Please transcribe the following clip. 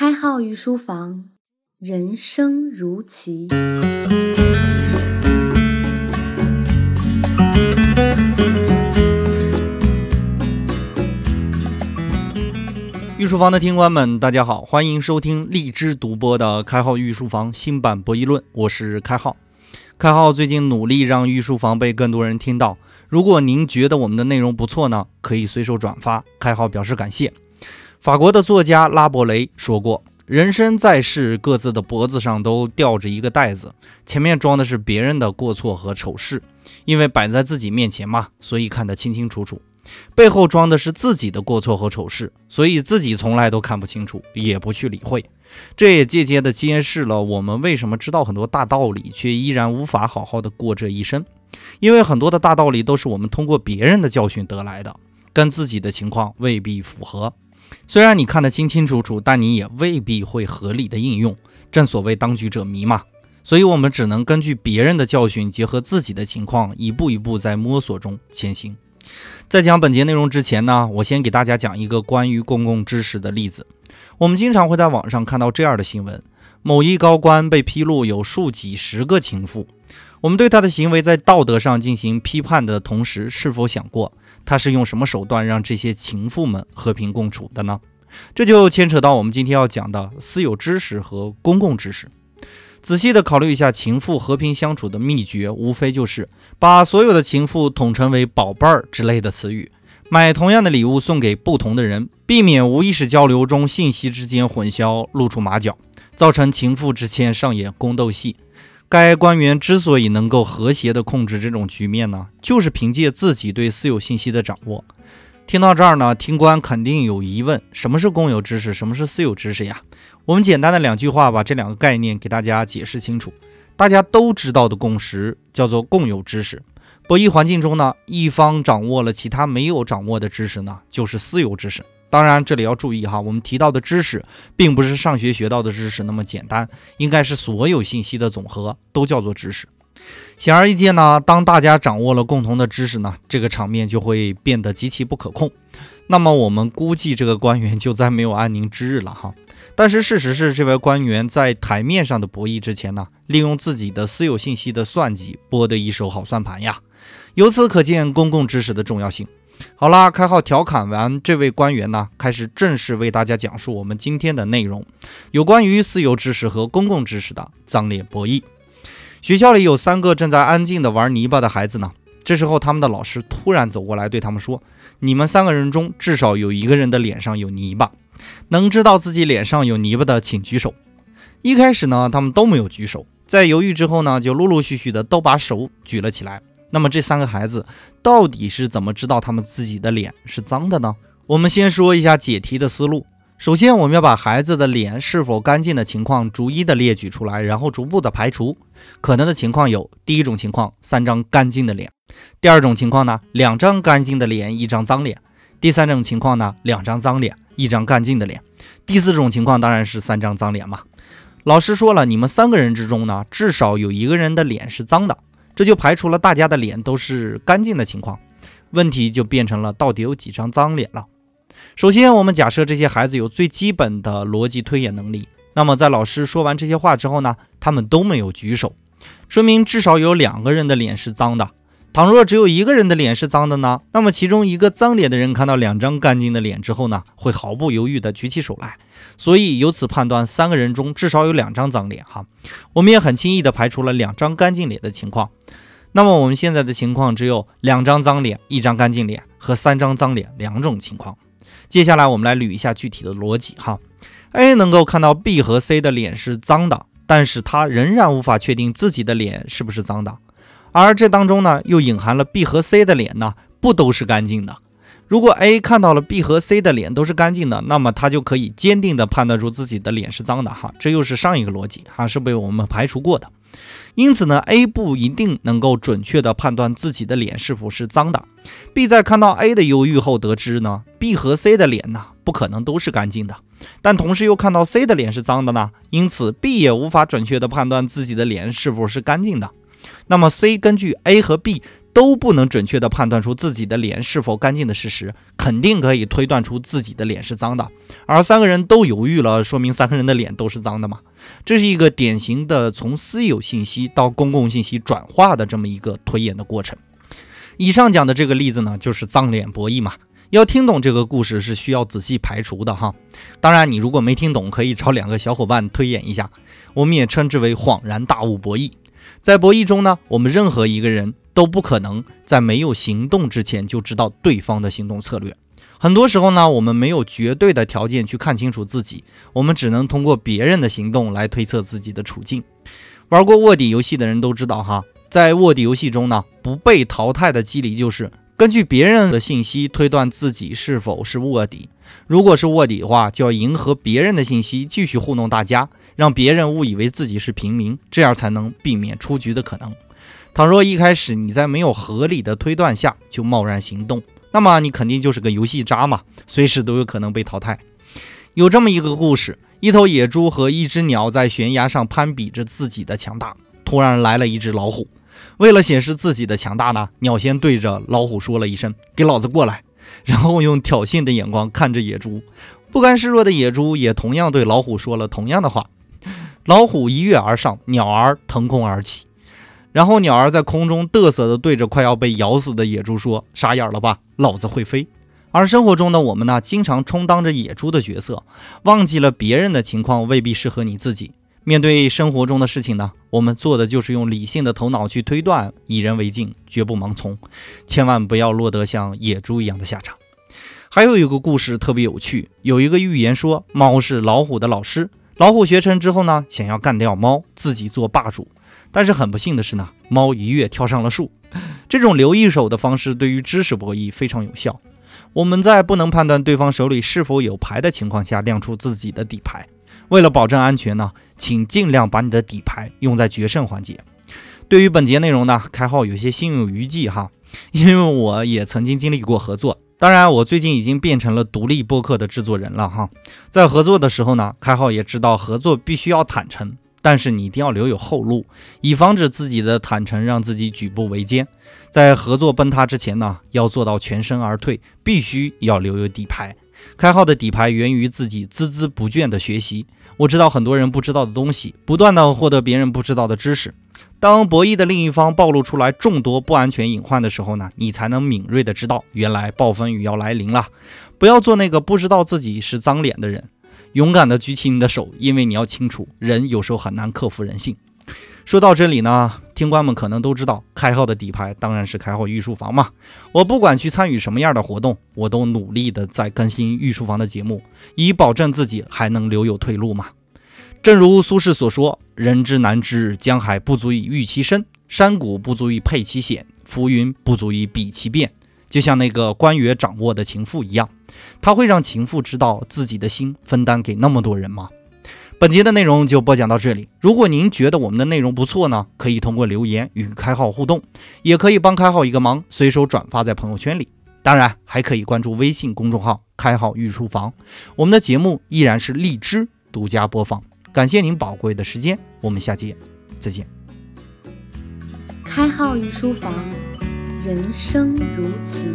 开号御书房，人生如棋。御书房的听官们，大家好，欢迎收听荔枝独播的开号御书房新版博弈论，我是开号。开号最近努力让御书房被更多人听到。如果您觉得我们的内容不错呢，可以随手转发。开号表示感谢。法国的作家拉伯雷说过：“人生在世，各自的脖子上都吊着一个袋子，前面装的是别人的过错和丑事，因为摆在自己面前嘛，所以看得清清楚楚；背后装的是自己的过错和丑事，所以自己从来都看不清楚，也不去理会。这也间接的揭示了我们为什么知道很多大道理，却依然无法好好的过这一生，因为很多的大道理都是我们通过别人的教训得来的，跟自己的情况未必符合。”虽然你看得清清楚楚，但你也未必会合理的应用。正所谓当局者迷嘛，所以我们只能根据别人的教训，结合自己的情况，一步一步在摸索中前行。在讲本节内容之前呢，我先给大家讲一个关于公共知识的例子。我们经常会在网上看到这样的新闻：某一高官被披露有数几十个情妇。我们对他的行为在道德上进行批判的同时，是否想过？他是用什么手段让这些情妇们和平共处的呢？这就牵扯到我们今天要讲的私有知识和公共知识。仔细的考虑一下，情妇和平相处的秘诀，无非就是把所有的情妇统称为“宝贝儿”之类的词语，买同样的礼物送给不同的人，避免无意识交流中信息之间混淆，露出马脚，造成情妇之间上演宫斗戏。该官员之所以能够和谐地控制这种局面呢，就是凭借自己对私有信息的掌握。听到这儿呢，听官肯定有疑问：什么是公有知识？什么是私有知识呀？我们简单的两句话把这两个概念给大家解释清楚。大家都知道的共识叫做共有知识。博弈环境中呢，一方掌握了其他没有掌握的知识呢，就是私有知识。当然，这里要注意哈，我们提到的知识，并不是上学学到的知识那么简单，应该是所有信息的总和都叫做知识。显而易见呢，当大家掌握了共同的知识呢，这个场面就会变得极其不可控。那么我们估计这个官员就再没有安宁之日了哈。但是事实是，这位官员在台面上的博弈之前呢，利用自己的私有信息的算计，拨的一手好算盘呀。由此可见公共知识的重要性。好啦，开号调侃完这位官员呢，开始正式为大家讲述我们今天的内容，有关于私有知识和公共知识的脏脸博弈。学校里有三个正在安静的玩泥巴的孩子呢，这时候他们的老师突然走过来对他们说：“你们三个人中至少有一个人的脸上有泥巴，能知道自己脸上有泥巴的请举手。”一开始呢，他们都没有举手，在犹豫之后呢，就陆陆续续的都把手举了起来。那么这三个孩子到底是怎么知道他们自己的脸是脏的呢？我们先说一下解题的思路。首先，我们要把孩子的脸是否干净的情况逐一的列举出来，然后逐步的排除可能的情况。有第一种情况，三张干净的脸；第二种情况呢，两张干净的脸，一张脏脸；第三种情况呢，两张脏脸，一张干净的脸；第四种情况当然是三张脏脸嘛。老师说了，你们三个人之中呢，至少有一个人的脸是脏的。这就排除了大家的脸都是干净的情况，问题就变成了到底有几张脏脸了。首先，我们假设这些孩子有最基本的逻辑推演能力，那么在老师说完这些话之后呢，他们都没有举手，说明至少有两个人的脸是脏的。倘若只有一个人的脸是脏的呢？那么其中一个脏脸的人看到两张干净的脸之后呢，会毫不犹豫地举起手来。所以由此判断，三个人中至少有两张脏脸。哈，我们也很轻易地排除了两张干净脸的情况。那么我们现在的情况只有两张脏脸、一张干净脸和三张脏脸两种情况。接下来我们来捋一下具体的逻辑。哈，A 能够看到 B 和 C 的脸是脏的，但是他仍然无法确定自己的脸是不是脏的。而这当中呢，又隐含了 B 和 C 的脸呢，不都是干净的。如果 A 看到了 B 和 C 的脸都是干净的，那么他就可以坚定的判断出自己的脸是脏的。哈，这又是上一个逻辑，哈，是被我们排除过的。因此呢，A 不一定能够准确的判断自己的脸是否是脏的。B 在看到 A 的忧郁后，得知呢，B 和 C 的脸呢，不可能都是干净的。但同时又看到 C 的脸是脏的呢，因此 B 也无法准确的判断自己的脸是否是干净的。那么 C 根据 A 和 B 都不能准确的判断出自己的脸是否干净的事实，肯定可以推断出自己的脸是脏的。而三个人都犹豫了，说明三个人的脸都是脏的嘛？这是一个典型的从私有信息到公共信息转化的这么一个推演的过程。以上讲的这个例子呢，就是脏脸博弈嘛。要听懂这个故事是需要仔细排除的哈。当然，你如果没听懂，可以找两个小伙伴推演一下。我们也称之为恍然大悟博弈。在博弈中呢，我们任何一个人都不可能在没有行动之前就知道对方的行动策略。很多时候呢，我们没有绝对的条件去看清楚自己，我们只能通过别人的行动来推测自己的处境。玩过卧底游戏的人都知道哈。在卧底游戏中呢，不被淘汰的机理就是根据别人的信息推断自己是否是卧底。如果是卧底的话，就要迎合别人的信息，继续糊弄大家，让别人误以为自己是平民，这样才能避免出局的可能。倘若一开始你在没有合理的推断下就贸然行动，那么你肯定就是个游戏渣嘛，随时都有可能被淘汰。有这么一个故事：一头野猪和一只鸟在悬崖上攀比着自己的强大，突然来了一只老虎。为了显示自己的强大呢，鸟先对着老虎说了一声：“给老子过来！”然后用挑衅的眼光看着野猪。不甘示弱的野猪也同样对老虎说了同样的话。老虎一跃而上，鸟儿腾空而起。然后鸟儿在空中嘚瑟地对着快要被咬死的野猪说：“傻眼了吧？老子会飞！”而生活中的我们呢，经常充当着野猪的角色，忘记了别人的情况未必适合你自己。面对生活中的事情呢，我们做的就是用理性的头脑去推断，以人为镜，绝不盲从，千万不要落得像野猪一样的下场。还有一个故事特别有趣，有一个寓言说，猫是老虎的老师，老虎学成之后呢，想要干掉猫，自己做霸主，但是很不幸的是呢，猫一跃跳上了树。这种留一手的方式对于知识博弈非常有效。我们在不能判断对方手里是否有牌的情况下，亮出自己的底牌。为了保证安全呢，请尽量把你的底牌用在决胜环节。对于本节内容呢，开号有些心有余悸哈，因为我也曾经经历过合作。当然，我最近已经变成了独立播客的制作人了哈。在合作的时候呢，开号也知道合作必须要坦诚，但是你一定要留有后路，以防止自己的坦诚让自己举步维艰。在合作崩塌之前呢，要做到全身而退，必须要留有底牌。开号的底牌源于自己孜孜不倦的学习。我知道很多人不知道的东西，不断的获得别人不知道的知识。当博弈的另一方暴露出来众多不安全隐患的时候呢，你才能敏锐的知道，原来暴风雨要来临了。不要做那个不知道自己是脏脸的人，勇敢的举起你的手，因为你要清楚，人有时候很难克服人性。说到这里呢，听官们可能都知道，开号的底牌当然是开号御书房嘛。我不管去参与什么样的活动，我都努力的在更新御书房的节目，以保证自己还能留有退路嘛。正如苏轼所说：“人之难知，江海不足以喻其深，山谷不足以配其险，浮云不足以比其变。”就像那个官员掌握的情妇一样，他会让情妇知道自己的心分担给那么多人吗？本节的内容就播讲到这里。如果您觉得我们的内容不错呢，可以通过留言与开号互动，也可以帮开号一个忙，随手转发在朋友圈里。当然，还可以关注微信公众号“开号御书房”，我们的节目依然是荔枝独家播放。感谢您宝贵的时间，我们下节再见。开号御书房，人生如棋。